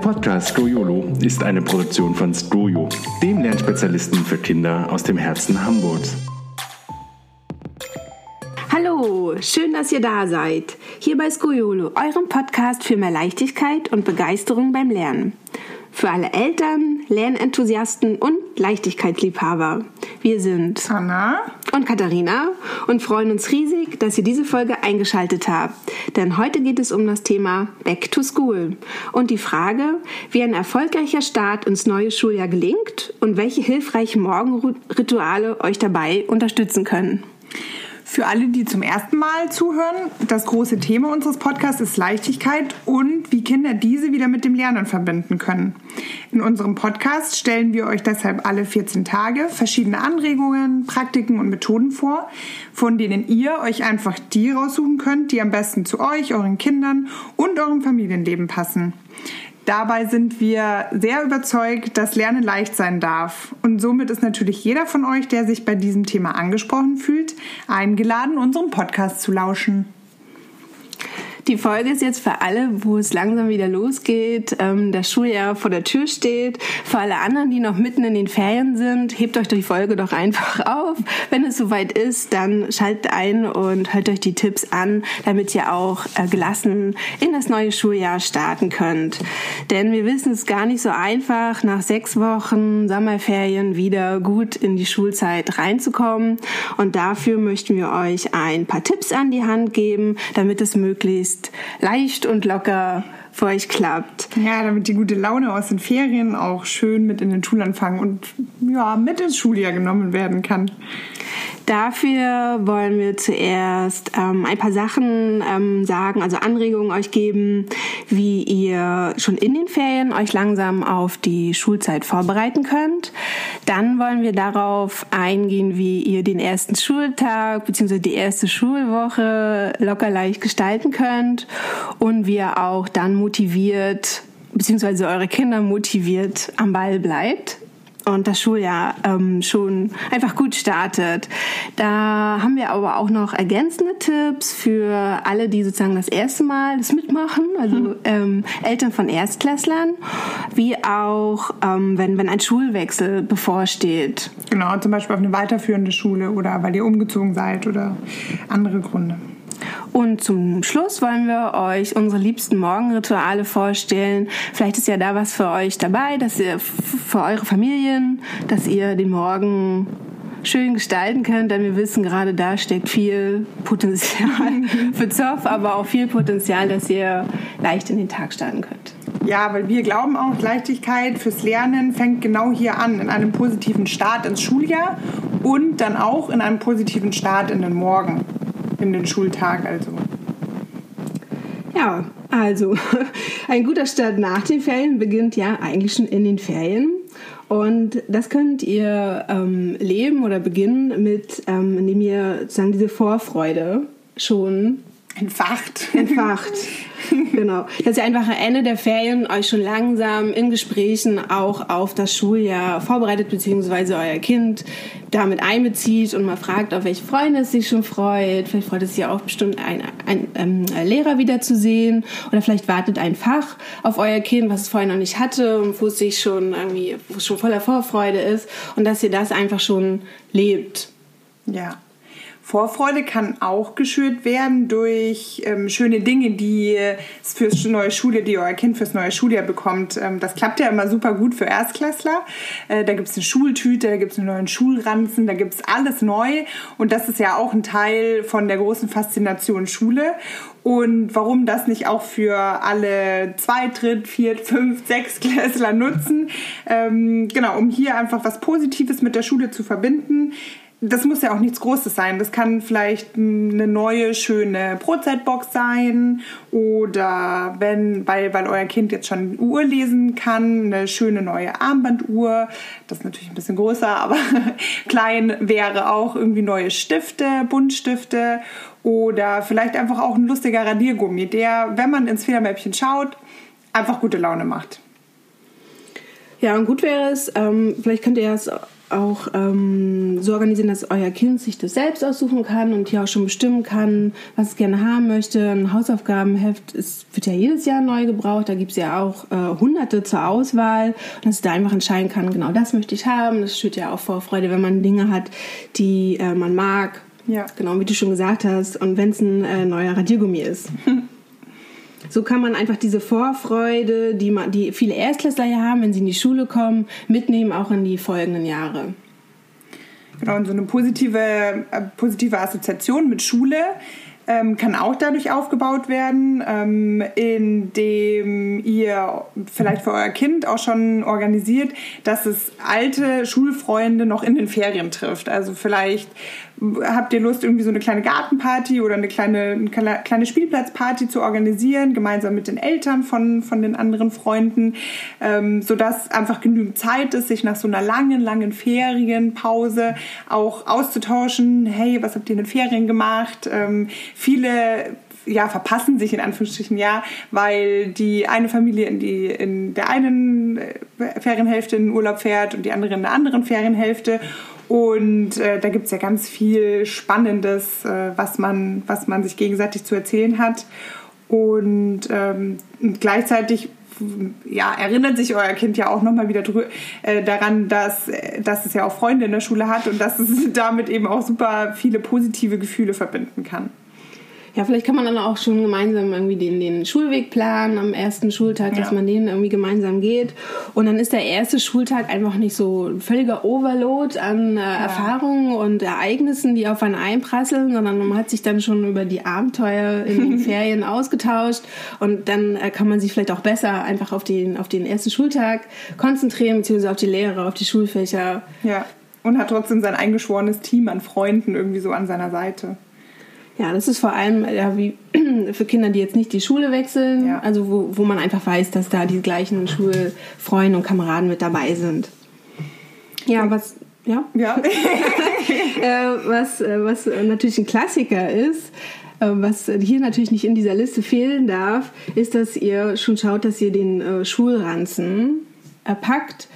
Podcast Stroyolo ist eine Produktion von Stroyo, dem Lernspezialisten für Kinder aus dem Herzen Hamburgs. Hallo, schön, dass ihr da seid. Hier bei Skoyolo, eurem Podcast für mehr Leichtigkeit und Begeisterung beim Lernen. Für alle Eltern, Lernenthusiasten und Leichtigkeitsliebhaber. Wir sind Anna und Katharina und freuen uns riesig, dass ihr diese Folge eingeschaltet habt. Denn heute geht es um das Thema Back to School und die Frage, wie ein erfolgreicher Start ins neue Schuljahr gelingt und welche hilfreichen Morgenrituale euch dabei unterstützen können. Für alle, die zum ersten Mal zuhören, das große Thema unseres Podcasts ist Leichtigkeit und wie Kinder diese wieder mit dem Lernen verbinden können. In unserem Podcast stellen wir euch deshalb alle 14 Tage verschiedene Anregungen, Praktiken und Methoden vor, von denen ihr euch einfach die raussuchen könnt, die am besten zu euch, euren Kindern und eurem Familienleben passen. Dabei sind wir sehr überzeugt, dass Lernen leicht sein darf. Und somit ist natürlich jeder von euch, der sich bei diesem Thema angesprochen fühlt, eingeladen, unserem Podcast zu lauschen. Die Folge ist jetzt für alle, wo es langsam wieder losgeht, ähm, das Schuljahr vor der Tür steht. Für alle anderen, die noch mitten in den Ferien sind, hebt euch die Folge doch einfach auf. Wenn es soweit ist, dann schaltet ein und hört euch die Tipps an, damit ihr auch äh, gelassen in das neue Schuljahr starten könnt. Denn wir wissen es gar nicht so einfach, nach sechs Wochen Sommerferien wieder gut in die Schulzeit reinzukommen. Und dafür möchten wir euch ein paar Tipps an die Hand geben, damit es möglichst möglichst leicht und locker für euch klappt. Ja, damit die gute Laune aus den Ferien auch schön mit in den Schulanfang und ja, mit ins Schuljahr genommen werden kann. Dafür wollen wir zuerst ähm, ein paar Sachen ähm, sagen, also Anregungen euch geben, wie ihr schon in den Ferien euch langsam auf die Schulzeit vorbereiten könnt. Dann wollen wir darauf eingehen, wie ihr den ersten Schultag bzw. die erste Schulwoche locker leicht gestalten könnt und wie ihr auch dann motiviert bzw. eure Kinder motiviert am Ball bleibt und das Schuljahr ähm, schon einfach gut startet. Da haben wir aber auch noch ergänzende Tipps für alle, die sozusagen das erste Mal das mitmachen, also mhm. ähm, Eltern von Erstklässlern, wie auch ähm, wenn, wenn ein Schulwechsel bevorsteht. Genau, zum Beispiel auf eine weiterführende Schule oder weil ihr umgezogen seid oder andere Gründe. Und zum Schluss wollen wir euch unsere liebsten Morgenrituale vorstellen. Vielleicht ist ja da was für euch dabei, dass ihr für eure Familien, dass ihr den Morgen schön gestalten könnt, denn wir wissen, gerade da steckt viel Potenzial für Zoff, aber auch viel Potenzial, dass ihr leicht in den Tag starten könnt. Ja, weil wir glauben auch, Leichtigkeit fürs Lernen fängt genau hier an, in einem positiven Start ins Schuljahr und dann auch in einem positiven Start in den Morgen in den Schultag also. Ja, also ein guter Start nach den Ferien beginnt ja eigentlich schon in den Ferien. Und das könnt ihr ähm, leben oder beginnen mit, ähm, indem ihr sozusagen diese Vorfreude schon entfacht. Entfacht. genau. Dass ihr einfach am Ende der Ferien euch schon langsam in Gesprächen auch auf das Schuljahr vorbereitet, beziehungsweise euer Kind damit einbezieht und mal fragt, auf welche Freunde es sich schon freut. Vielleicht freut es sich auch bestimmt, einen ein, ähm, Lehrer wiederzusehen. Oder vielleicht wartet ein Fach auf euer Kind, was es vorher noch nicht hatte und wo es sich schon irgendwie, wo es schon voller Vorfreude ist. Und dass ihr das einfach schon lebt. Ja. Vorfreude kann auch geschürt werden durch ähm, schöne Dinge, die es fürs neue Schuljahr, die euer Kind fürs neue Schuljahr bekommt. Ähm, das klappt ja immer super gut für Erstklässler. Äh, da gibt es eine Schultüte, da gibt es einen neuen Schulranzen, da gibt es alles neu. Und das ist ja auch ein Teil von der großen Faszination Schule. Und warum das nicht auch für alle zwei, dritt, viert, fünf, sechs Klässler nutzen? Ähm, genau, um hier einfach was Positives mit der Schule zu verbinden das muss ja auch nichts Großes sein. Das kann vielleicht eine neue, schöne Brotzeitbox sein oder wenn, weil, weil euer Kind jetzt schon Uhr lesen kann, eine schöne neue Armbanduhr. Das ist natürlich ein bisschen größer, aber klein wäre auch irgendwie neue Stifte, Buntstifte oder vielleicht einfach auch ein lustiger Radiergummi, der, wenn man ins Federmäppchen schaut, einfach gute Laune macht. Ja, und gut wäre es, ähm, vielleicht könnt ihr es auch ähm, so organisieren, dass euer Kind sich das selbst aussuchen kann und hier auch schon bestimmen kann, was es gerne haben möchte. Ein Hausaufgabenheft ist, wird ja jedes Jahr neu gebraucht. Da gibt es ja auch äh, hunderte zur Auswahl. Und dass es da einfach entscheiden kann, genau das möchte ich haben. Das schürt ja auch Vorfreude, wenn man Dinge hat, die äh, man mag. Ja. Genau, wie du schon gesagt hast. Und wenn es ein äh, neuer Radiergummi ist. So kann man einfach diese Vorfreude, die, man, die viele Erstklässler ja haben, wenn sie in die Schule kommen, mitnehmen, auch in die folgenden Jahre. Genau, und so eine positive, äh, positive Assoziation mit Schule ähm, kann auch dadurch aufgebaut werden, ähm, indem ihr vielleicht für euer Kind auch schon organisiert, dass es alte Schulfreunde noch in den Ferien trifft. Also vielleicht habt ihr Lust, irgendwie so eine kleine Gartenparty oder eine kleine, eine kleine Spielplatzparty zu organisieren, gemeinsam mit den Eltern von, von den anderen Freunden, ähm, sodass einfach genügend Zeit ist, sich nach so einer langen, langen Ferienpause auch auszutauschen. Hey, was habt ihr in den Ferien gemacht? Ähm, viele ja, verpassen sich in Anführungsstrichen ja, weil die eine Familie in, die, in der einen äh, Ferienhälfte in den Urlaub fährt und die andere in der anderen Ferienhälfte. Und äh, da gibt es ja ganz viel Spannendes, äh, was, man, was man sich gegenseitig zu erzählen hat. Und ähm, gleichzeitig ja, erinnert sich euer Kind ja auch nochmal wieder äh, daran, dass, dass es ja auch Freunde in der Schule hat und dass es damit eben auch super viele positive Gefühle verbinden kann. Ja, vielleicht kann man dann auch schon gemeinsam irgendwie den, den Schulweg planen am ersten Schultag, dass ja. man den irgendwie gemeinsam geht. Und dann ist der erste Schultag einfach nicht so ein völliger Overload an äh, ja. Erfahrungen und Ereignissen, die auf einen einprasseln, sondern man hat sich dann schon über die Abenteuer in den Ferien ausgetauscht. Und dann äh, kann man sich vielleicht auch besser einfach auf den, auf den ersten Schultag konzentrieren, beziehungsweise auf die Lehre, auf die Schulfächer. Ja. Und hat trotzdem sein eingeschworenes Team an Freunden irgendwie so an seiner Seite. Ja, das ist vor allem ja, wie für Kinder, die jetzt nicht die Schule wechseln, ja. also wo, wo man einfach weiß, dass da die gleichen Schulfreunde und Kameraden mit dabei sind. Ja, was ja, ja. äh, was, äh, was natürlich ein Klassiker ist, äh, was hier natürlich nicht in dieser Liste fehlen darf, ist, dass ihr schon schaut, dass ihr den Schulranzen packt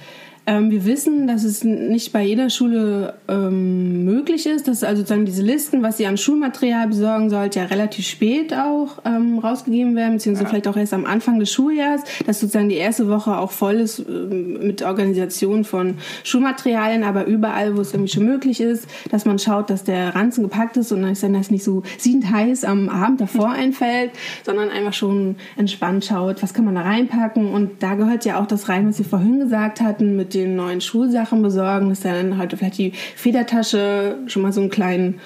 ähm, wir wissen, dass es nicht bei jeder Schule ähm, möglich ist, dass also sozusagen diese Listen, was sie an Schulmaterial besorgen sollt, ja relativ spät auch ähm, rausgegeben werden, beziehungsweise ja. vielleicht auch erst am Anfang des Schuljahres, dass sozusagen die erste Woche auch voll ist ähm, mit Organisation von Schulmaterialien, aber überall, wo es irgendwie schon möglich ist, dass man schaut, dass der Ranzen gepackt ist und dann das nicht so siedend heiß am Abend davor einfällt, sondern einfach schon entspannt schaut, was kann man da reinpacken und da gehört ja auch das rein, was wir vorhin gesagt hatten mit den neuen Schulsachen besorgen, dass dann heute vielleicht die Federtasche schon mal so einen kleinen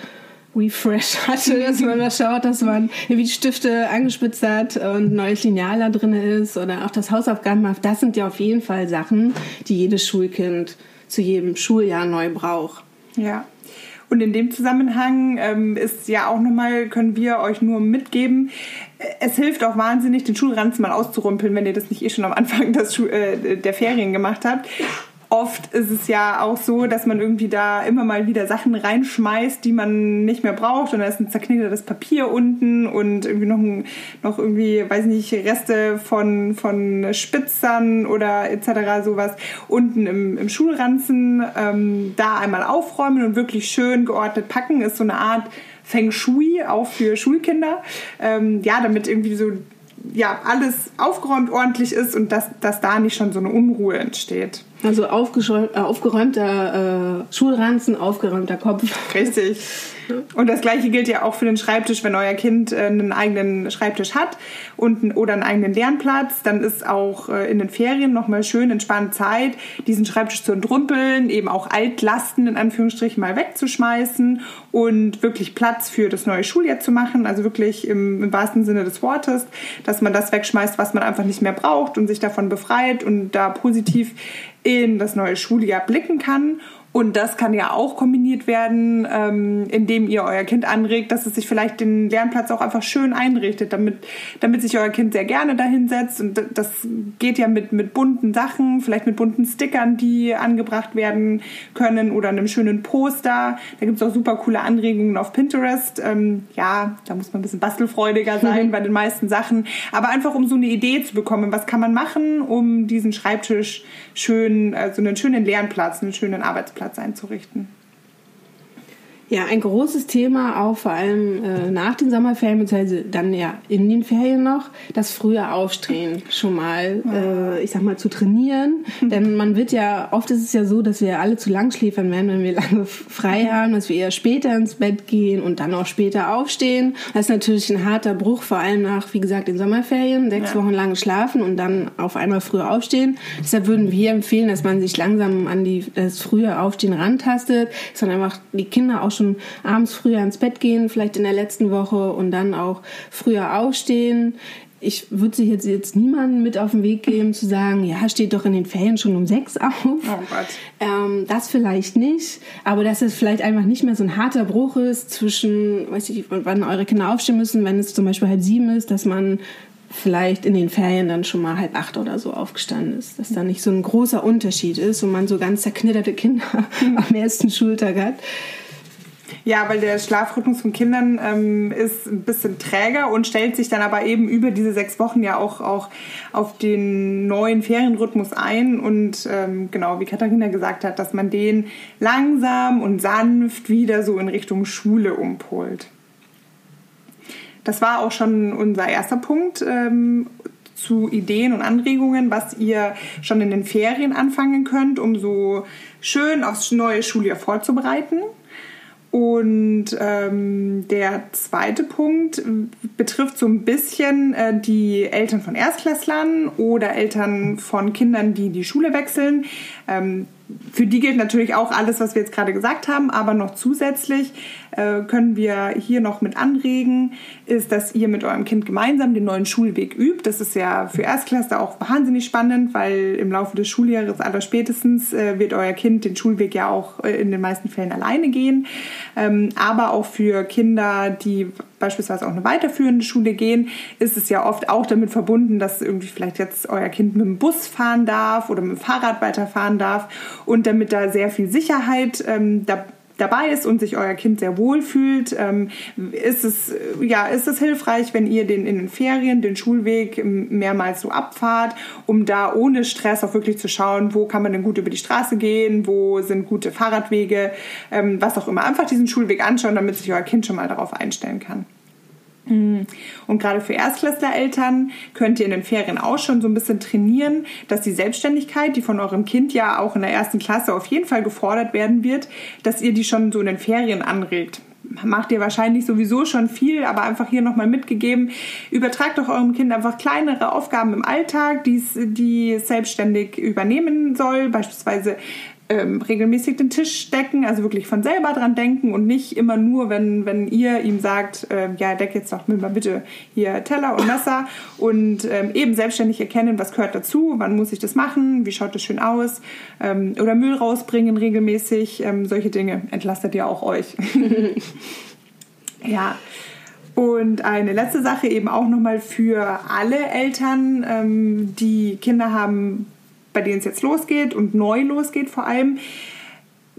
Refresh hatte, dass man da schaut, dass man irgendwie die Stifte angespitzt hat und neues Lineal da drin ist oder auch das Hausaufgabenheft. Das sind ja auf jeden Fall Sachen, die jedes Schulkind zu jedem Schuljahr neu braucht. Ja. Und in dem Zusammenhang ähm, ist ja auch nochmal, können wir euch nur mitgeben, es hilft auch wahnsinnig, den Schulranzen mal auszurumpeln, wenn ihr das nicht eh schon am Anfang des äh, der Ferien gemacht habt oft ist es ja auch so, dass man irgendwie da immer mal wieder Sachen reinschmeißt, die man nicht mehr braucht. Und da ist ein zerknittertes Papier unten und irgendwie noch, ein, noch irgendwie, weiß nicht, Reste von, von Spitzern oder etc. sowas unten im, im Schulranzen. Ähm, da einmal aufräumen und wirklich schön geordnet packen, ist so eine Art Feng Shui, auch für Schulkinder. Ähm, ja, damit irgendwie so ja, alles aufgeräumt ordentlich ist und dass, dass da nicht schon so eine Unruhe entsteht. Also äh, aufgeräumter äh, Schulranzen, aufgeräumter Kopf. Richtig. Und das gleiche gilt ja auch für den Schreibtisch, wenn euer Kind äh, einen eigenen Schreibtisch hat und, oder einen eigenen Lernplatz, dann ist auch äh, in den Ferien nochmal schön entspannt Zeit, diesen Schreibtisch zu entrumpeln, eben auch Altlasten in Anführungsstrichen mal wegzuschmeißen und wirklich Platz für das neue Schuljahr zu machen, also wirklich im, im wahrsten Sinne des Wortes, dass man das wegschmeißt, was man einfach nicht mehr braucht und sich davon befreit und da positiv in das neue Schuljahr blicken kann. Und das kann ja auch kombiniert werden, ähm, indem ihr euer Kind anregt, dass es sich vielleicht den Lernplatz auch einfach schön einrichtet, damit, damit sich euer Kind sehr gerne dahinsetzt. Und das geht ja mit, mit bunten Sachen, vielleicht mit bunten Stickern, die angebracht werden können oder einem schönen Poster. Da gibt es auch super coole Anregungen auf Pinterest. Ähm, ja, da muss man ein bisschen bastelfreudiger sein bei den meisten Sachen. Aber einfach um so eine Idee zu bekommen, was kann man machen, um diesen Schreibtisch schön, also einen schönen Lernplatz, einen schönen Arbeitsplatz Spielplatz einzurichten. Ja, ein großes Thema, auch vor allem äh, nach den Sommerferien, beziehungsweise dann ja in den Ferien noch, das frühe Aufstehen schon mal, äh, ich sag mal, zu trainieren. Denn man wird ja, oft ist es ja so, dass wir alle zu lang schläfern werden, wenn wir lange frei haben, dass wir eher später ins Bett gehen und dann auch später aufstehen. Das ist natürlich ein harter Bruch, vor allem nach, wie gesagt, den Sommerferien, sechs ja. Wochen lang schlafen und dann auf einmal früher aufstehen. Deshalb würden wir empfehlen, dass man sich langsam an die, das frühe Aufstehen rantastet, sondern einfach die Kinder auch schon abends früher ins Bett gehen, vielleicht in der letzten Woche und dann auch früher aufstehen. Ich würde sich jetzt, jetzt niemanden mit auf den Weg geben, zu sagen, ja, steht doch in den Ferien schon um sechs auf. Oh Gott. Ähm, das vielleicht nicht, aber dass es vielleicht einfach nicht mehr so ein harter Bruch ist zwischen, weiß ich, wann eure Kinder aufstehen müssen, wenn es zum Beispiel halb sieben ist, dass man vielleicht in den Ferien dann schon mal halb acht oder so aufgestanden ist. Dass da nicht so ein großer Unterschied ist und man so ganz zerknitterte Kinder am ersten Schultag hat. Ja, weil der Schlafrhythmus von Kindern ähm, ist ein bisschen träger und stellt sich dann aber eben über diese sechs Wochen ja auch, auch auf den neuen Ferienrhythmus ein. Und ähm, genau, wie Katharina gesagt hat, dass man den langsam und sanft wieder so in Richtung Schule umpolt. Das war auch schon unser erster Punkt. Ähm, zu Ideen und Anregungen, was ihr schon in den Ferien anfangen könnt, um so schön aufs neue Schuljahr vorzubereiten. Und ähm, der zweite Punkt betrifft so ein bisschen äh, die Eltern von Erstklässlern oder Eltern von Kindern, die die Schule wechseln. Ähm, für die gilt natürlich auch alles, was wir jetzt gerade gesagt haben, aber noch zusätzlich äh, können wir hier noch mit anregen, ist, dass ihr mit eurem Kind gemeinsam den neuen Schulweg übt. Das ist ja für Erstklässler auch wahnsinnig spannend, weil im Laufe des Schuljahres aller spätestens äh, wird euer Kind den Schulweg ja auch äh, in den meisten Fällen alleine gehen. Ähm, aber auch für Kinder, die beispielsweise auch eine weiterführende Schule gehen, ist es ja oft auch damit verbunden, dass irgendwie vielleicht jetzt euer Kind mit dem Bus fahren darf oder mit dem Fahrrad weiterfahren darf. Und damit da sehr viel Sicherheit ähm, da dabei ist und sich euer Kind sehr wohl fühlt, ähm, ist, es, ja, ist es hilfreich, wenn ihr den in den Ferien, den Schulweg mehrmals so abfahrt, um da ohne Stress auch wirklich zu schauen, wo kann man denn gut über die Straße gehen, wo sind gute Fahrradwege, ähm, was auch immer. Einfach diesen Schulweg anschauen, damit sich euer Kind schon mal darauf einstellen kann. Mhm. Und gerade für Erstklässler-Eltern könnt ihr in den Ferien auch schon so ein bisschen trainieren, dass die Selbstständigkeit, die von eurem Kind ja auch in der ersten Klasse auf jeden Fall gefordert werden wird, dass ihr die schon so in den Ferien anregt macht ihr wahrscheinlich sowieso schon viel, aber einfach hier nochmal mitgegeben. Übertragt doch eurem Kind einfach kleinere Aufgaben im Alltag, die es selbstständig übernehmen soll. Beispielsweise ähm, regelmäßig den Tisch decken, also wirklich von selber dran denken und nicht immer nur, wenn, wenn ihr ihm sagt, äh, ja, deck jetzt doch mal bitte hier Teller und Messer und ähm, eben selbstständig erkennen, was gehört dazu, wann muss ich das machen, wie schaut das schön aus ähm, oder Müll rausbringen regelmäßig, ähm, solche Dinge entlastet ihr auch euch. ja. Und eine letzte Sache eben auch nochmal für alle Eltern, ähm, die Kinder haben, bei denen es jetzt losgeht und neu losgeht vor allem.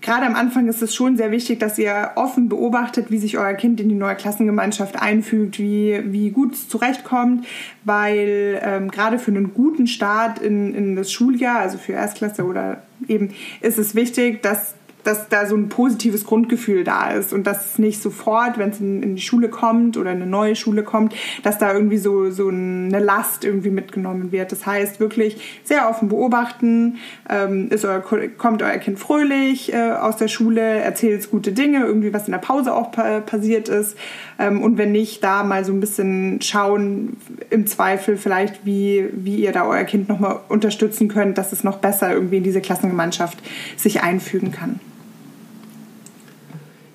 Gerade am Anfang ist es schon sehr wichtig, dass ihr offen beobachtet, wie sich euer Kind in die neue Klassengemeinschaft einfügt, wie, wie gut es zurechtkommt, weil ähm, gerade für einen guten Start in, in das Schuljahr, also für Erstklasse oder eben, ist es wichtig, dass dass da so ein positives Grundgefühl da ist und dass nicht sofort, wenn es in, in, die Schule kommt oder eine neue Schule kommt, dass da irgendwie so, so eine Last irgendwie mitgenommen wird. Das heißt, wirklich sehr offen beobachten, ähm, ist euer, kommt euer Kind fröhlich äh, aus der Schule, erzählt gute Dinge, irgendwie was in der Pause auch pa passiert ist ähm, und wenn nicht, da mal so ein bisschen schauen, im Zweifel vielleicht, wie, wie ihr da euer Kind nochmal unterstützen könnt, dass es noch besser irgendwie in diese Klassengemeinschaft sich einfügen kann.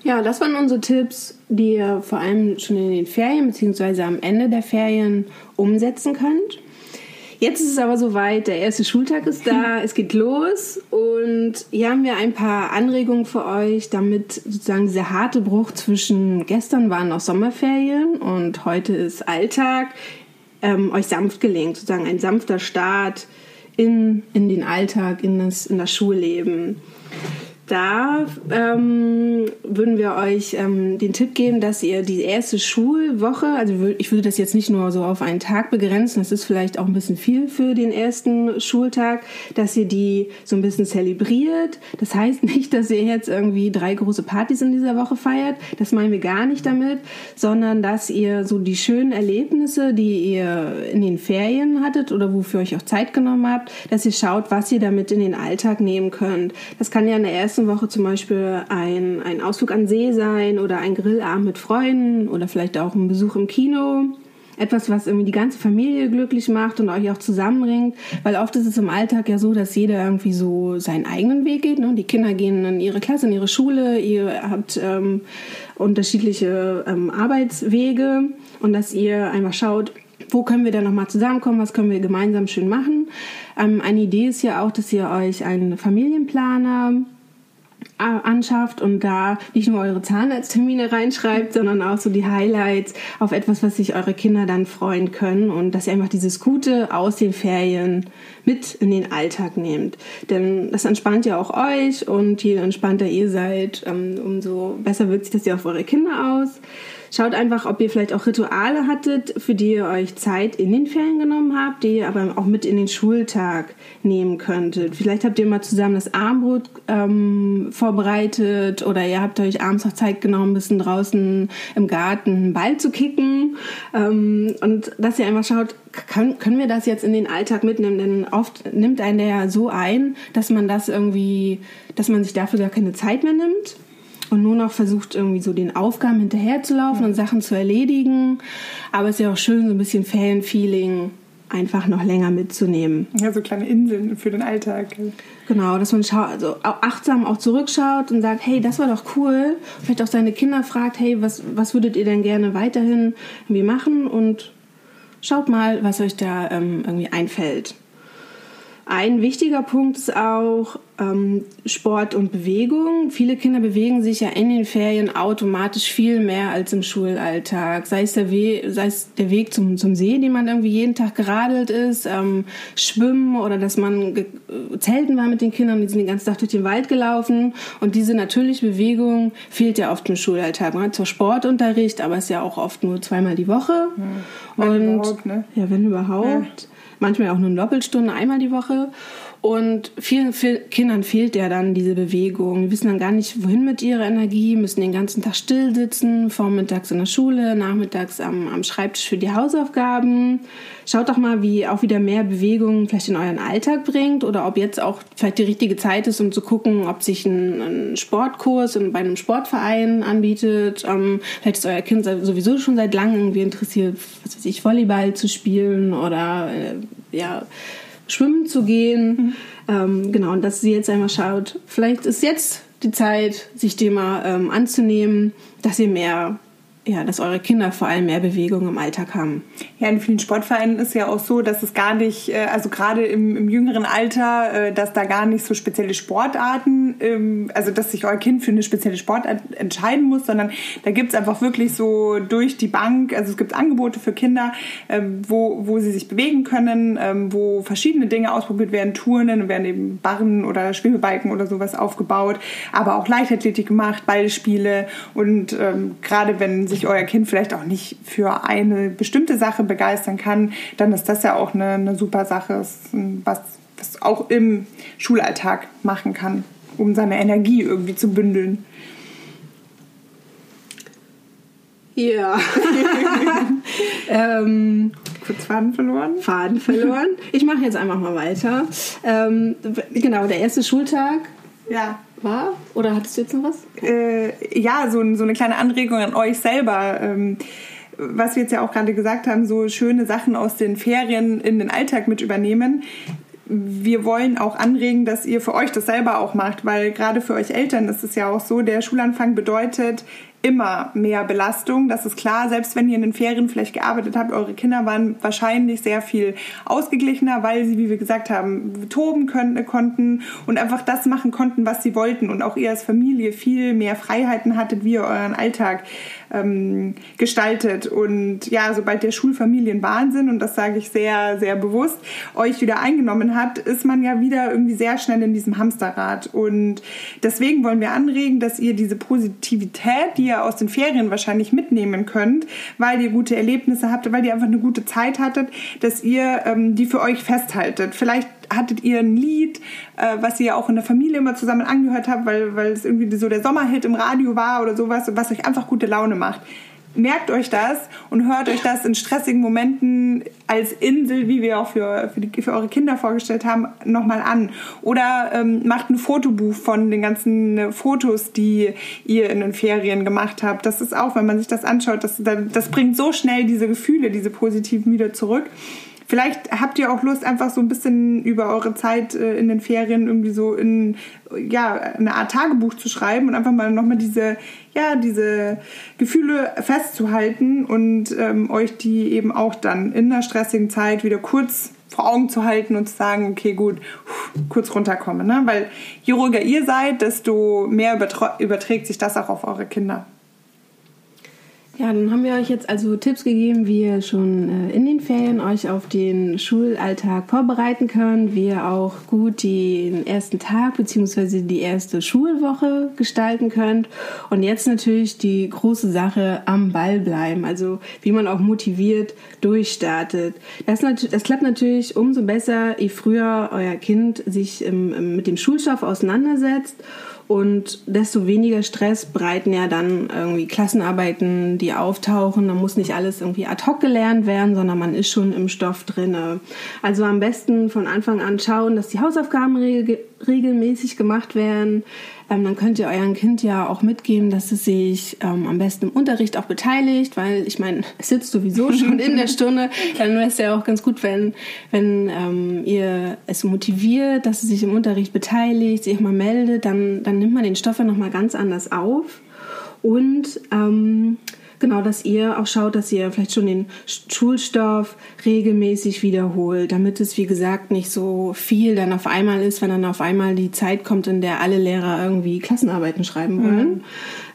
Ja, das waren unsere Tipps, die ihr vor allem schon in den Ferien bzw. am Ende der Ferien umsetzen könnt. Jetzt ist es aber soweit, der erste Schultag ist da, es geht los und hier haben wir ein paar Anregungen für euch, damit sozusagen dieser harte Bruch zwischen gestern waren noch Sommerferien und heute ist Alltag, ähm, euch sanft gelingt, sozusagen ein sanfter Start in, in den Alltag, in das, in das Schulleben. Da ähm, würden wir euch ähm, den Tipp geben, dass ihr die erste Schulwoche, also ich würde das jetzt nicht nur so auf einen Tag begrenzen, das ist vielleicht auch ein bisschen viel für den ersten Schultag, dass ihr die so ein bisschen zelebriert. Das heißt nicht, dass ihr jetzt irgendwie drei große Partys in dieser Woche feiert, das meinen wir gar nicht damit, sondern dass ihr so die schönen Erlebnisse, die ihr in den Ferien hattet oder wofür euch auch Zeit genommen habt, dass ihr schaut, was ihr damit in den Alltag nehmen könnt. Das kann ja in der ersten Woche zum Beispiel ein, ein Ausflug an See sein oder ein Grillabend mit Freunden oder vielleicht auch ein Besuch im Kino. Etwas, was irgendwie die ganze Familie glücklich macht und euch auch zusammenbringt. Weil oft ist es im Alltag ja so, dass jeder irgendwie so seinen eigenen Weg geht. Ne? Die Kinder gehen in ihre Klasse, in ihre Schule, ihr habt ähm, unterschiedliche ähm, Arbeitswege und dass ihr einfach schaut, wo können wir denn nochmal zusammenkommen, was können wir gemeinsam schön machen. Ähm, eine Idee ist ja auch, dass ihr euch einen Familienplaner anschafft und da nicht nur eure Zahnarzttermine reinschreibt, sondern auch so die Highlights auf etwas, was sich eure Kinder dann freuen können und dass ihr einfach dieses Gute aus den Ferien mit in den Alltag nehmt. Denn das entspannt ja auch euch und je entspannter ihr seid, ähm, umso besser wirkt sich das ja auf eure Kinder aus. Schaut einfach, ob ihr vielleicht auch Rituale hattet, für die ihr euch Zeit in den Ferien genommen habt, die ihr aber auch mit in den Schultag nehmen könntet. Vielleicht habt ihr mal zusammen das Armbrot ähm, vorbereitet oder ihr habt euch abends auch Zeit genommen, ein bisschen draußen im Garten einen Ball zu kicken. Ähm, und dass ihr einfach schaut, kann, können wir das jetzt in den Alltag mitnehmen? Denn oft nimmt einen der ja so ein, dass man das irgendwie, dass man sich dafür gar keine Zeit mehr nimmt und nur noch versucht, irgendwie so den Aufgaben hinterherzulaufen ja. und Sachen zu erledigen. Aber es ist ja auch schön, so ein bisschen Fan-Feeling einfach noch länger mitzunehmen. Ja, so kleine Inseln für den Alltag. Genau, dass man also achtsam auch zurückschaut und sagt, hey, das war doch cool. Vielleicht auch seine Kinder fragt, hey, was, was würdet ihr denn gerne weiterhin irgendwie machen? Und schaut mal, was euch da ähm, irgendwie einfällt. Ein wichtiger Punkt ist auch ähm, Sport und Bewegung. Viele Kinder bewegen sich ja in den Ferien automatisch viel mehr als im Schulalltag. Sei es der, We sei es der Weg zum, zum See, den man irgendwie jeden Tag geradelt ist, ähm, Schwimmen oder dass man Zelten war mit den Kindern, die sind den ganzen Tag durch den Wald gelaufen. Und diese natürliche Bewegung fehlt ja oft im Schulalltag. Man hat zwar Sportunterricht, aber es ist ja auch oft nur zweimal die Woche. Ja, und ne? ja, wenn überhaupt. Ja manchmal auch nur eine Doppelstunde, einmal die Woche. Und vielen, vielen Kindern fehlt ja dann diese Bewegung. Die wissen dann gar nicht, wohin mit ihrer Energie, müssen den ganzen Tag still sitzen, vormittags in der Schule, nachmittags am, am Schreibtisch für die Hausaufgaben. Schaut doch mal, wie auch wieder mehr Bewegung vielleicht in euren Alltag bringt oder ob jetzt auch vielleicht die richtige Zeit ist, um zu gucken, ob sich ein, ein Sportkurs bei einem Sportverein anbietet. Ähm, vielleicht ist euer Kind sowieso schon seit langem irgendwie interessiert, was weiß ich, Volleyball zu spielen oder äh, ja schwimmen zu gehen. Mhm. Ähm, genau, und dass sie jetzt einmal schaut, vielleicht ist jetzt die Zeit, sich dem mal ähm, anzunehmen, dass ihr mehr ja, dass eure Kinder vor allem mehr Bewegung im Alltag haben. Ja, in vielen Sportvereinen ist ja auch so, dass es gar nicht, äh, also gerade im, im jüngeren Alter, äh, dass da gar nicht so spezielle Sportarten, ähm, also dass sich euer Kind für eine spezielle Sportart entscheiden muss, sondern da gibt es einfach wirklich so durch die Bank, also es gibt Angebote für Kinder, ähm, wo, wo sie sich bewegen können, ähm, wo verschiedene Dinge ausprobiert werden, Turnen, werden eben Barren oder Schwebebalken oder sowas aufgebaut, aber auch Leichtathletik gemacht, Ballspiele und gerade wenn sich euer Kind vielleicht auch nicht für eine bestimmte Sache begeistern kann, dann ist das ja auch eine, eine super Sache, was, was auch im Schulalltag machen kann, um seine Energie irgendwie zu bündeln. Ja. ähm, Kurz Faden verloren? Faden verloren. Ich mache jetzt einfach mal weiter. Ähm, genau, der erste Schultag. Ja war? Oder hattest du jetzt noch was? Äh, ja, so, so eine kleine Anregung an euch selber. Ähm, was wir jetzt ja auch gerade gesagt haben, so schöne Sachen aus den Ferien in den Alltag mit übernehmen. Wir wollen auch anregen, dass ihr für euch das selber auch macht, weil gerade für euch Eltern ist es ja auch so, der Schulanfang bedeutet, immer mehr Belastung. Das ist klar, selbst wenn ihr in den Ferien vielleicht gearbeitet habt, eure Kinder waren wahrscheinlich sehr viel ausgeglichener, weil sie, wie wir gesagt haben, toben können, konnten und einfach das machen konnten, was sie wollten und auch ihr als Familie viel mehr Freiheiten hattet, wie ihr euren Alltag ähm, gestaltet. Und ja, sobald der Schulfamilienwahnsinn, und das sage ich sehr, sehr bewusst, euch wieder eingenommen hat, ist man ja wieder irgendwie sehr schnell in diesem Hamsterrad. Und deswegen wollen wir anregen, dass ihr diese Positivität, die ihr aus den Ferien wahrscheinlich mitnehmen könnt, weil ihr gute Erlebnisse habt, weil ihr einfach eine gute Zeit hattet, dass ihr ähm, die für euch festhaltet. Vielleicht hattet ihr ein Lied, äh, was ihr auch in der Familie immer zusammen angehört habt, weil, weil es irgendwie so der Sommerhit im Radio war oder sowas, was euch einfach gute Laune macht merkt euch das und hört euch das in stressigen Momenten als Insel, wie wir auch für, für, die, für eure Kinder vorgestellt haben, nochmal an. Oder ähm, macht ein Fotobuch von den ganzen Fotos, die ihr in den Ferien gemacht habt. Das ist auch, wenn man sich das anschaut, das, das bringt so schnell diese Gefühle, diese positiven wieder zurück. Vielleicht habt ihr auch Lust, einfach so ein bisschen über eure Zeit äh, in den Ferien irgendwie so in ja, eine Art Tagebuch zu schreiben und einfach mal nochmal diese, ja, diese Gefühle festzuhalten und ähm, euch die eben auch dann in einer stressigen Zeit wieder kurz vor Augen zu halten und zu sagen, okay, gut, kurz runterkommen. Ne? Weil je ruhiger ihr seid, desto mehr überträgt sich das auch auf eure Kinder. Ja, dann haben wir euch jetzt also Tipps gegeben, wie ihr schon äh, in den Ferien euch auf den Schulalltag vorbereiten könnt, wie ihr auch gut den ersten Tag bzw. die erste Schulwoche gestalten könnt. Und jetzt natürlich die große Sache am Ball bleiben, also wie man auch motiviert durchstartet. Das, das klappt natürlich umso besser, je früher euer Kind sich mit dem Schulstoff auseinandersetzt und desto weniger Stress breiten ja dann irgendwie Klassenarbeiten, die auftauchen. Da muss nicht alles irgendwie ad hoc gelernt werden, sondern man ist schon im Stoff drinne. Also am besten von Anfang an schauen, dass die Hausaufgaben regelmäßig gemacht werden, ähm, dann könnt ihr eurem Kind ja auch mitgeben, dass es sich ähm, am besten im Unterricht auch beteiligt, weil ich meine, es sitzt sowieso schon in der Stunde. Dann wäre es ja auch ganz gut, wenn, wenn ähm, ihr es motiviert, dass es sich im Unterricht beteiligt, sich mal meldet, dann, dann nimmt man den Stoff ja nochmal ganz anders auf. Und ähm, genau, dass ihr auch schaut, dass ihr vielleicht schon den Schulstoff regelmäßig wiederholt, damit es, wie gesagt, nicht so viel dann auf einmal ist, wenn dann auf einmal die Zeit kommt, in der alle Lehrer irgendwie Klassenarbeiten schreiben wollen. Mhm.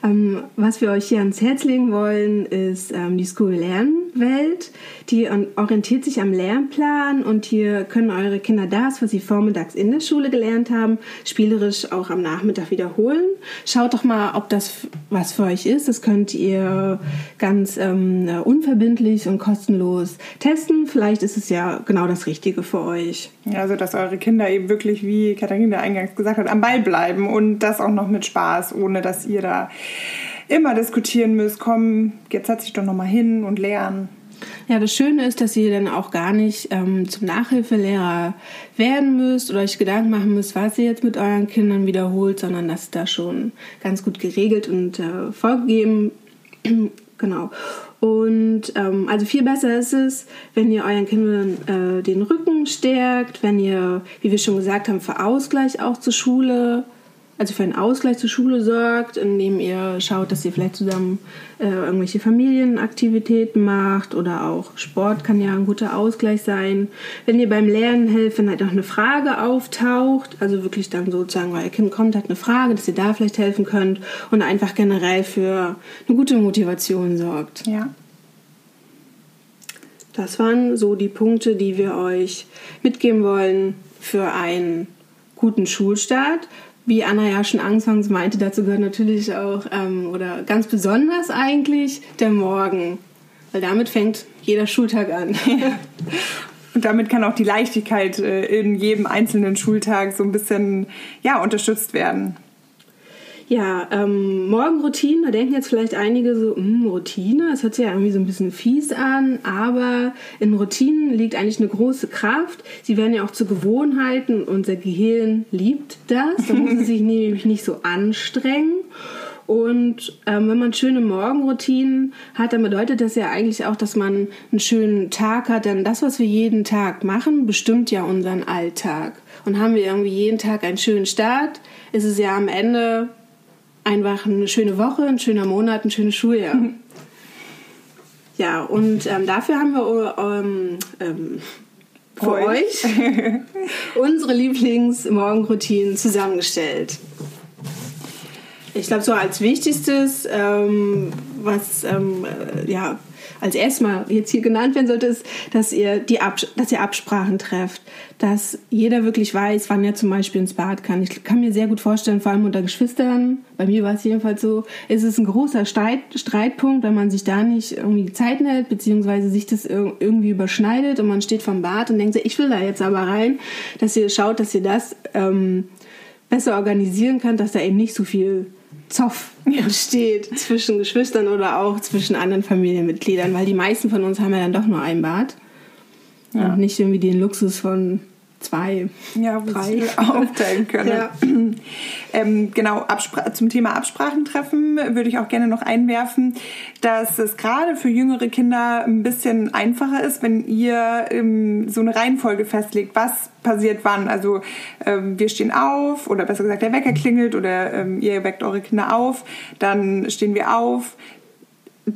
Ähm, was wir euch hier ans Herz legen wollen, ist ähm, die School Lernwelt. Die orientiert sich am Lernplan und hier können eure Kinder das, was sie vormittags in der Schule gelernt haben, spielerisch auch am Nachmittag wiederholen. Schaut doch mal, ob das was für euch ist. Das könnt ihr ganz ähm, unverbindlich und kostenlos testen. Vielleicht ist es ja genau das Richtige für euch. Also, dass eure Kinder eben wirklich, wie Katharina eingangs gesagt hat, am Ball bleiben und das auch noch mit Spaß, ohne dass ihr da immer diskutieren müsst, komm, jetzt setz dich doch nochmal hin und lernen. Ja, das Schöne ist, dass ihr dann auch gar nicht ähm, zum Nachhilfelehrer werden müsst oder euch Gedanken machen müsst, was ihr jetzt mit euren Kindern wiederholt, sondern das da schon ganz gut geregelt und äh, vorgegeben. genau. Und ähm, also viel besser ist es, wenn ihr euren Kindern äh, den Rücken stärkt, wenn ihr, wie wir schon gesagt haben, für Ausgleich auch zur Schule also für einen Ausgleich zur Schule sorgt, indem ihr schaut, dass ihr vielleicht zusammen äh, irgendwelche Familienaktivitäten macht oder auch Sport kann ja ein guter Ausgleich sein. Wenn ihr beim Lernen helft, wenn halt auch eine Frage auftaucht, also wirklich dann sozusagen, weil ihr Kind kommt, hat eine Frage, dass ihr da vielleicht helfen könnt und einfach generell für eine gute Motivation sorgt. Ja. Das waren so die Punkte, die wir euch mitgeben wollen für einen guten Schulstart wie Anna ja schon anfangs meinte, dazu gehört natürlich auch, ähm, oder ganz besonders eigentlich, der Morgen. Weil damit fängt jeder Schultag an. Und damit kann auch die Leichtigkeit äh, in jedem einzelnen Schultag so ein bisschen ja, unterstützt werden. Ja, ähm, Morgenroutine, da denken jetzt vielleicht einige so, hm, Routine, das hört sich ja irgendwie so ein bisschen fies an, aber in Routinen liegt eigentlich eine große Kraft. Sie werden ja auch zu Gewohnheiten, unser Gehirn liebt das, da muss es sich nämlich nicht so anstrengen. Und ähm, wenn man schöne Morgenroutinen hat, dann bedeutet das ja eigentlich auch, dass man einen schönen Tag hat. Denn das, was wir jeden Tag machen, bestimmt ja unseren Alltag. Und haben wir irgendwie jeden Tag einen schönen Start, ist es ja am Ende einfach eine schöne Woche, ein schöner Monat, ein schönes Schuljahr. Ja, und ähm, dafür haben wir ähm, ähm, für euch, unsere Lieblingsmorgenroutinen zusammengestellt. Ich glaube, so als wichtigstes, ähm, was ähm, äh, ja als erstmal jetzt hier genannt werden sollte, ist, dass ihr die Abs dass ihr Absprachen trefft, dass jeder wirklich weiß, wann er zum Beispiel ins Bad kann. Ich kann mir sehr gut vorstellen, vor allem unter Geschwistern, bei mir war es jedenfalls so, ist es ein großer Streit, Streitpunkt, wenn man sich da nicht irgendwie die Zeit hält, beziehungsweise sich das irgendwie überschneidet und man steht vom Bad und denkt, ich will da jetzt aber rein, dass ihr schaut, dass ihr das ähm, besser organisieren könnt, dass da eben nicht so viel Zoff entsteht zwischen Geschwistern oder auch zwischen anderen Familienmitgliedern, weil die meisten von uns haben ja dann doch nur ein Bad ja. und nicht irgendwie den Luxus von zwei, ja, drei aufteilen können. Ja. Ähm, genau, Abspra zum Thema Absprachen treffen würde ich auch gerne noch einwerfen, dass es gerade für jüngere Kinder ein bisschen einfacher ist, wenn ihr ähm, so eine Reihenfolge festlegt, was passiert wann. Also ähm, wir stehen auf oder besser gesagt der Wecker klingelt oder ähm, ihr weckt eure Kinder auf, dann stehen wir auf,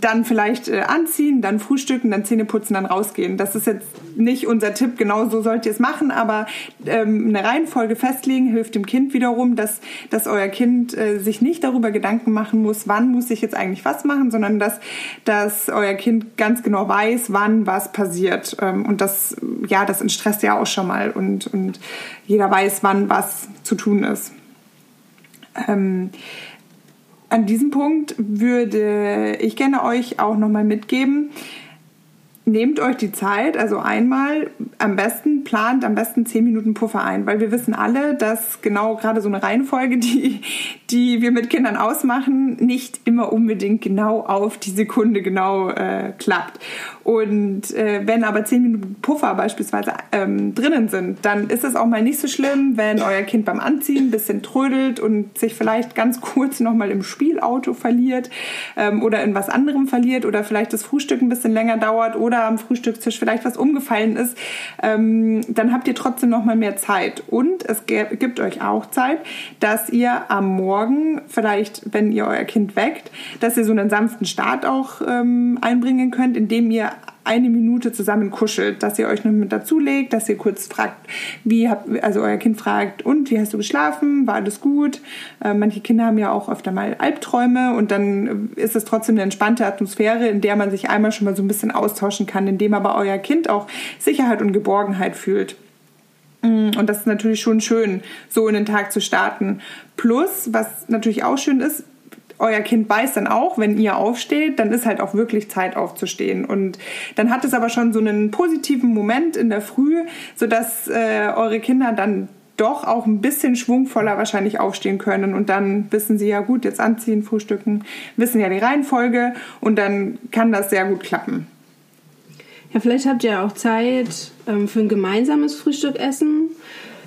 dann vielleicht äh, anziehen, dann frühstücken, dann Zähne putzen, dann rausgehen. Das ist jetzt nicht unser Tipp, genau so sollt ihr es machen, aber ähm, eine Reihenfolge festlegen hilft dem Kind wiederum, dass, dass euer Kind äh, sich nicht darüber Gedanken machen muss, wann muss ich jetzt eigentlich was machen, sondern dass, dass euer Kind ganz genau weiß, wann was passiert. Ähm, und das, ja, das entstresst ja auch schon mal und, und jeder weiß, wann was zu tun ist. Ähm, an diesem Punkt würde ich gerne euch auch nochmal mitgeben, nehmt euch die Zeit, also einmal am besten, plant am besten 10 Minuten Puffer ein, weil wir wissen alle, dass genau gerade so eine Reihenfolge, die, die wir mit Kindern ausmachen, nicht immer unbedingt genau auf die Sekunde genau äh, klappt. Und äh, wenn aber 10 Minuten Puffer beispielsweise ähm, drinnen sind, dann ist es auch mal nicht so schlimm, wenn euer Kind beim Anziehen ein bisschen trödelt und sich vielleicht ganz kurz nochmal im Spielauto verliert ähm, oder in was anderem verliert oder vielleicht das Frühstück ein bisschen länger dauert oder oder am Frühstückstisch vielleicht was umgefallen ist, ähm, dann habt ihr trotzdem noch mal mehr Zeit. Und es gibt euch auch Zeit, dass ihr am Morgen vielleicht, wenn ihr euer Kind weckt, dass ihr so einen sanften Start auch ähm, einbringen könnt, indem ihr eine Minute zusammen kuschelt, dass ihr euch noch mit dazulegt, dass ihr kurz fragt, wie habt, also euer Kind fragt, und wie hast du geschlafen? War alles gut? Äh, manche Kinder haben ja auch öfter mal Albträume und dann ist es trotzdem eine entspannte Atmosphäre, in der man sich einmal schon mal so ein bisschen austauschen kann, indem aber euer Kind auch Sicherheit und Geborgenheit fühlt. Mm, und das ist natürlich schon schön, so in den Tag zu starten. Plus, was natürlich auch schön ist, euer Kind weiß dann auch, wenn ihr aufsteht, dann ist halt auch wirklich Zeit aufzustehen. Und dann hat es aber schon so einen positiven Moment in der Früh, sodass äh, eure Kinder dann doch auch ein bisschen schwungvoller wahrscheinlich aufstehen können und dann wissen sie ja gut, jetzt anziehen, frühstücken, wissen ja die Reihenfolge und dann kann das sehr gut klappen. Ja, vielleicht habt ihr auch Zeit ähm, für ein gemeinsames Frühstück essen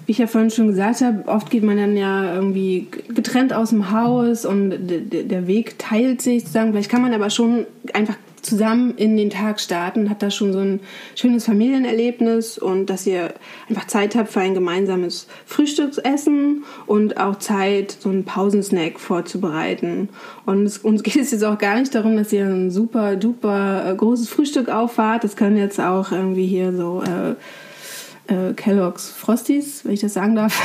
wie ich ja vorhin schon gesagt habe, oft geht man dann ja irgendwie getrennt aus dem Haus und der Weg teilt sich sozusagen. Vielleicht kann man aber schon einfach zusammen in den Tag starten, hat da schon so ein schönes Familienerlebnis und dass ihr einfach Zeit habt für ein gemeinsames Frühstücksessen und auch Zeit, so einen Pausensnack vorzubereiten. Und es, uns geht es jetzt auch gar nicht darum, dass ihr ein super duper äh, großes Frühstück auffahrt. Das können jetzt auch irgendwie hier so äh, äh, Kellogg's Frosties, wenn ich das sagen darf,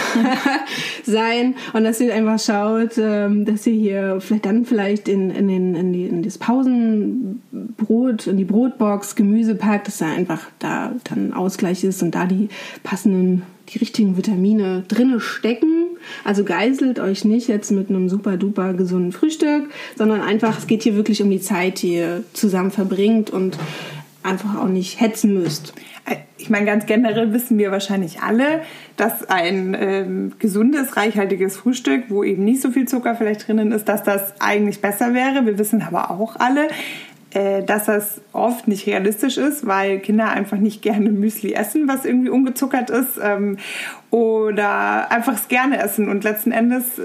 sein. Und dass ihr einfach schaut, ähm, dass ihr hier vielleicht dann vielleicht in, in, den, in, die, in das Pausenbrot, in die Brotbox Gemüse packt, dass da einfach da dann Ausgleich ist und da die passenden, die richtigen Vitamine drinne stecken. Also geißelt euch nicht jetzt mit einem super duper gesunden Frühstück, sondern einfach, es geht hier wirklich um die Zeit, die ihr zusammen verbringt und einfach auch nicht hetzen müsst ich meine, ganz generell wissen wir wahrscheinlich alle, dass ein ähm, gesundes, reichhaltiges Frühstück, wo eben nicht so viel Zucker vielleicht drinnen ist, dass das eigentlich besser wäre. Wir wissen aber auch alle, äh, dass das oft nicht realistisch ist, weil Kinder einfach nicht gerne Müsli essen, was irgendwie ungezuckert ist, ähm, oder einfach es gerne essen. Und letzten Endes, äh,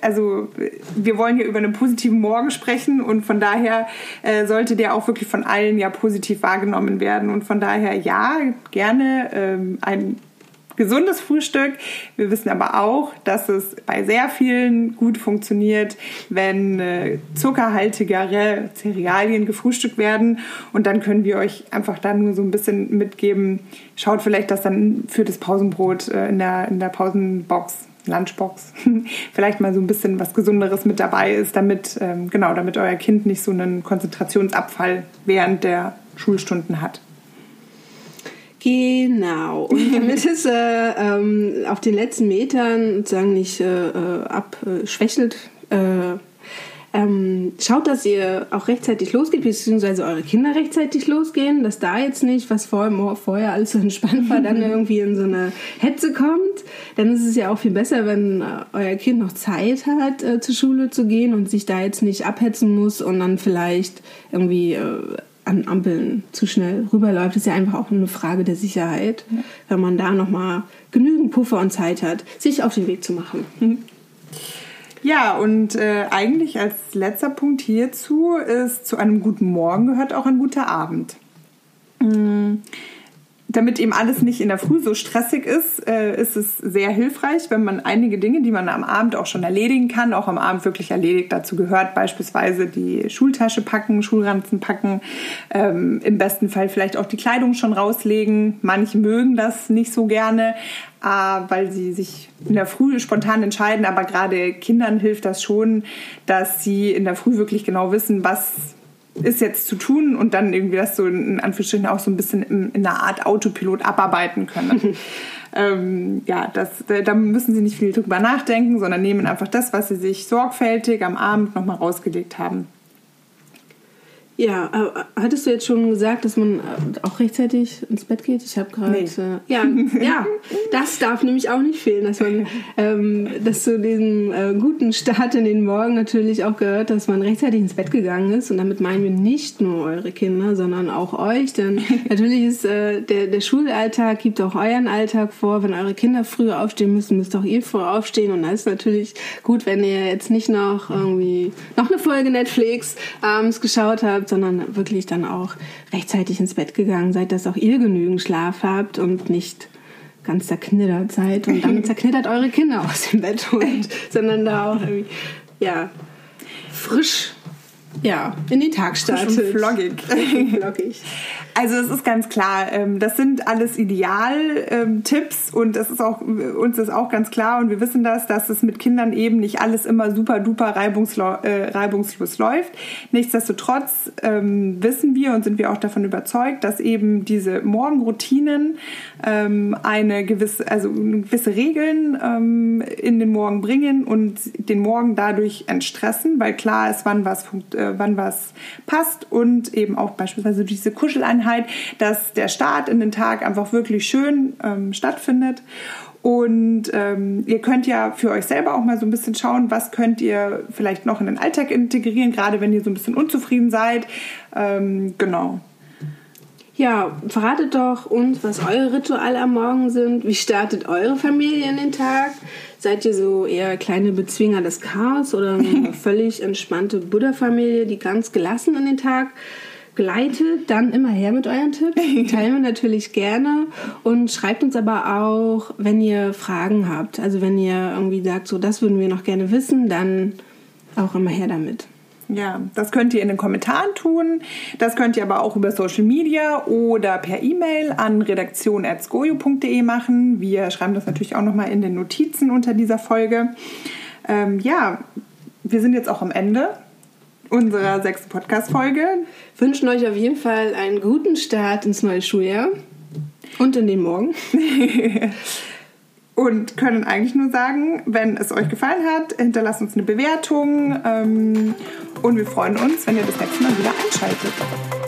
also wir wollen hier über einen positiven Morgen sprechen und von daher äh, sollte der auch wirklich von allen ja positiv wahrgenommen werden. Und von daher ja, gerne ähm, ein gesundes Frühstück. Wir wissen aber auch, dass es bei sehr vielen gut funktioniert, wenn äh, zuckerhaltigere Cerealien gefrühstückt werden. Und dann können wir euch einfach dann nur so ein bisschen mitgeben. Schaut vielleicht, dass dann für das Pausenbrot äh, in, der, in der Pausenbox Lunchbox, vielleicht mal so ein bisschen was Gesunderes mit dabei ist, damit, ähm, genau, damit euer Kind nicht so einen Konzentrationsabfall während der Schulstunden hat. Genau. Und damit es äh, ähm, auf den letzten Metern sozusagen nicht äh, äh abschwächelt, äh, ähm, schaut, dass ihr auch rechtzeitig losgeht, beziehungsweise eure Kinder rechtzeitig losgehen, dass da jetzt nicht, was vorher, vorher alles so entspannt war, dann irgendwie in so eine Hetze kommt. Dann ist es ja auch viel besser, wenn äh, euer Kind noch Zeit hat, äh, zur Schule zu gehen und sich da jetzt nicht abhetzen muss und dann vielleicht irgendwie äh, an Ampeln zu schnell rüberläuft. Ist ja einfach auch eine Frage der Sicherheit, ja. wenn man da nochmal genügend Puffer und Zeit hat, sich auf den Weg zu machen. Mhm. Ja, und äh, eigentlich als letzter Punkt hierzu ist, zu einem guten Morgen gehört auch ein guter Abend. Mhm damit eben alles nicht in der Früh so stressig ist, äh, ist es sehr hilfreich, wenn man einige Dinge, die man am Abend auch schon erledigen kann, auch am Abend wirklich erledigt. Dazu gehört beispielsweise die Schultasche packen, Schulranzen packen, ähm, im besten Fall vielleicht auch die Kleidung schon rauslegen. Manche mögen das nicht so gerne, äh, weil sie sich in der Früh spontan entscheiden, aber gerade Kindern hilft das schon, dass sie in der Früh wirklich genau wissen, was ist jetzt zu tun und dann irgendwie das so in Anführungsstrichen auch so ein bisschen in, in einer Art Autopilot abarbeiten können. ähm, ja, das, da müssen sie nicht viel drüber nachdenken, sondern nehmen einfach das, was sie sich sorgfältig am Abend nochmal rausgelegt haben. Ja, äh, hattest du jetzt schon gesagt, dass man äh, auch rechtzeitig ins Bett geht? Ich habe gerade. Nee. Äh, ja, ja, das darf nämlich auch nicht fehlen, dass man, ähm, dass zu diesem äh, guten Start in den Morgen natürlich auch gehört, dass man rechtzeitig ins Bett gegangen ist. Und damit meinen wir nicht nur eure Kinder, sondern auch euch. Denn natürlich ist äh, der, der Schulalltag gibt auch euren Alltag vor. Wenn eure Kinder früher aufstehen müssen, müsst auch ihr früher aufstehen. Und da ist natürlich gut, wenn ihr jetzt nicht noch irgendwie noch eine Folge Netflix abends geschaut habt, sondern wirklich dann auch rechtzeitig ins Bett gegangen seid, dass auch ihr genügend Schlaf habt und nicht ganz zerknittert seid und dann zerknittert eure Kinder aus dem Bett holt, sondern da auch irgendwie, ja, frisch ja, in den Tag startet. Schon floggig. floggig. Also es ist ganz klar, ähm, das sind alles Ideal-Tipps und das ist auch, uns ist auch ganz klar und wir wissen das, dass es mit Kindern eben nicht alles immer super duper äh, reibungslos läuft. Nichtsdestotrotz ähm, wissen wir und sind wir auch davon überzeugt, dass eben diese Morgenroutinen ähm, eine gewisse, also gewisse Regeln in den Morgen bringen und den Morgen dadurch entstressen, weil klar ist, wann was funktioniert äh, wann was passt und eben auch beispielsweise diese Kuscheleinheit, dass der Start in den Tag einfach wirklich schön ähm, stattfindet. Und ähm, ihr könnt ja für euch selber auch mal so ein bisschen schauen, was könnt ihr vielleicht noch in den Alltag integrieren, gerade wenn ihr so ein bisschen unzufrieden seid. Ähm, genau. Ja, verratet doch uns, was eure Rituale am Morgen sind. Wie startet eure Familie in den Tag? Seid ihr so eher kleine Bezwinger des Chaos oder eine völlig entspannte Buddha-Familie, die ganz gelassen in den Tag gleitet? Dann immer her mit euren Tipps. Teilen wir natürlich gerne. Und schreibt uns aber auch, wenn ihr Fragen habt. Also wenn ihr irgendwie sagt, so das würden wir noch gerne wissen, dann auch immer her damit. Ja, das könnt ihr in den Kommentaren tun. Das könnt ihr aber auch über Social Media oder per E-Mail an redaktion.skojo.de machen. Wir schreiben das natürlich auch nochmal in den Notizen unter dieser Folge. Ähm, ja, wir sind jetzt auch am Ende unserer sechsten Podcast-Folge. Wünschen euch auf jeden Fall einen guten Start ins neue Schuljahr und in den Morgen. und können eigentlich nur sagen, wenn es euch gefallen hat, hinterlasst uns eine Bewertung ähm, und wir freuen uns, wenn ihr das nächste Mal wieder einschaltet.